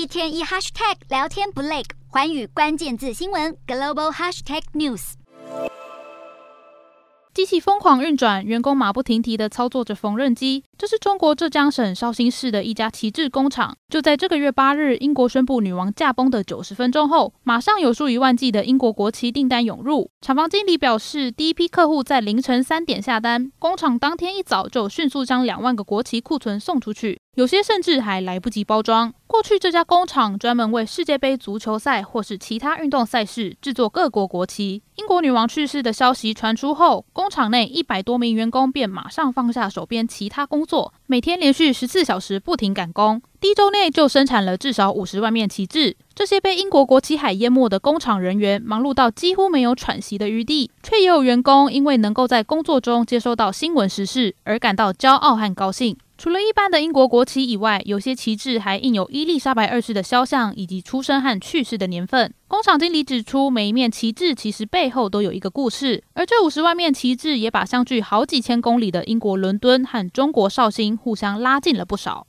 一天一 hashtag 聊天不累，寰宇关键字新闻 global hashtag news。机器疯狂运转，员工马不停蹄地操作着缝纫机。这是中国浙江省绍兴市的一家旗帜工厂。就在这个月八日，英国宣布女王驾崩的九十分钟后，马上有数以万计的英国国旗订单涌入。厂房经理表示，第一批客户在凌晨三点下单，工厂当天一早就迅速将两万个国旗库存送出去。有些甚至还来不及包装。过去，这家工厂专门为世界杯足球赛或是其他运动赛事制作各国国旗。英国女王去世的消息传出后，工厂内一百多名员工便马上放下手边其他工作，每天连续十四小时不停赶工。第一周内就生产了至少五十万面旗帜。这些被英国国旗海淹没的工厂人员忙碌到几乎没有喘息的余地，却也有员工因为能够在工作中接收到新闻时事而感到骄傲和高兴。除了一般的英国国旗以外，有些旗帜还印有伊丽莎白二世的肖像以及出生和去世的年份。工厂经理指出，每一面旗帜其实背后都有一个故事，而这五十万面旗帜也把相距好几千公里的英国伦敦和中国绍兴互相拉近了不少。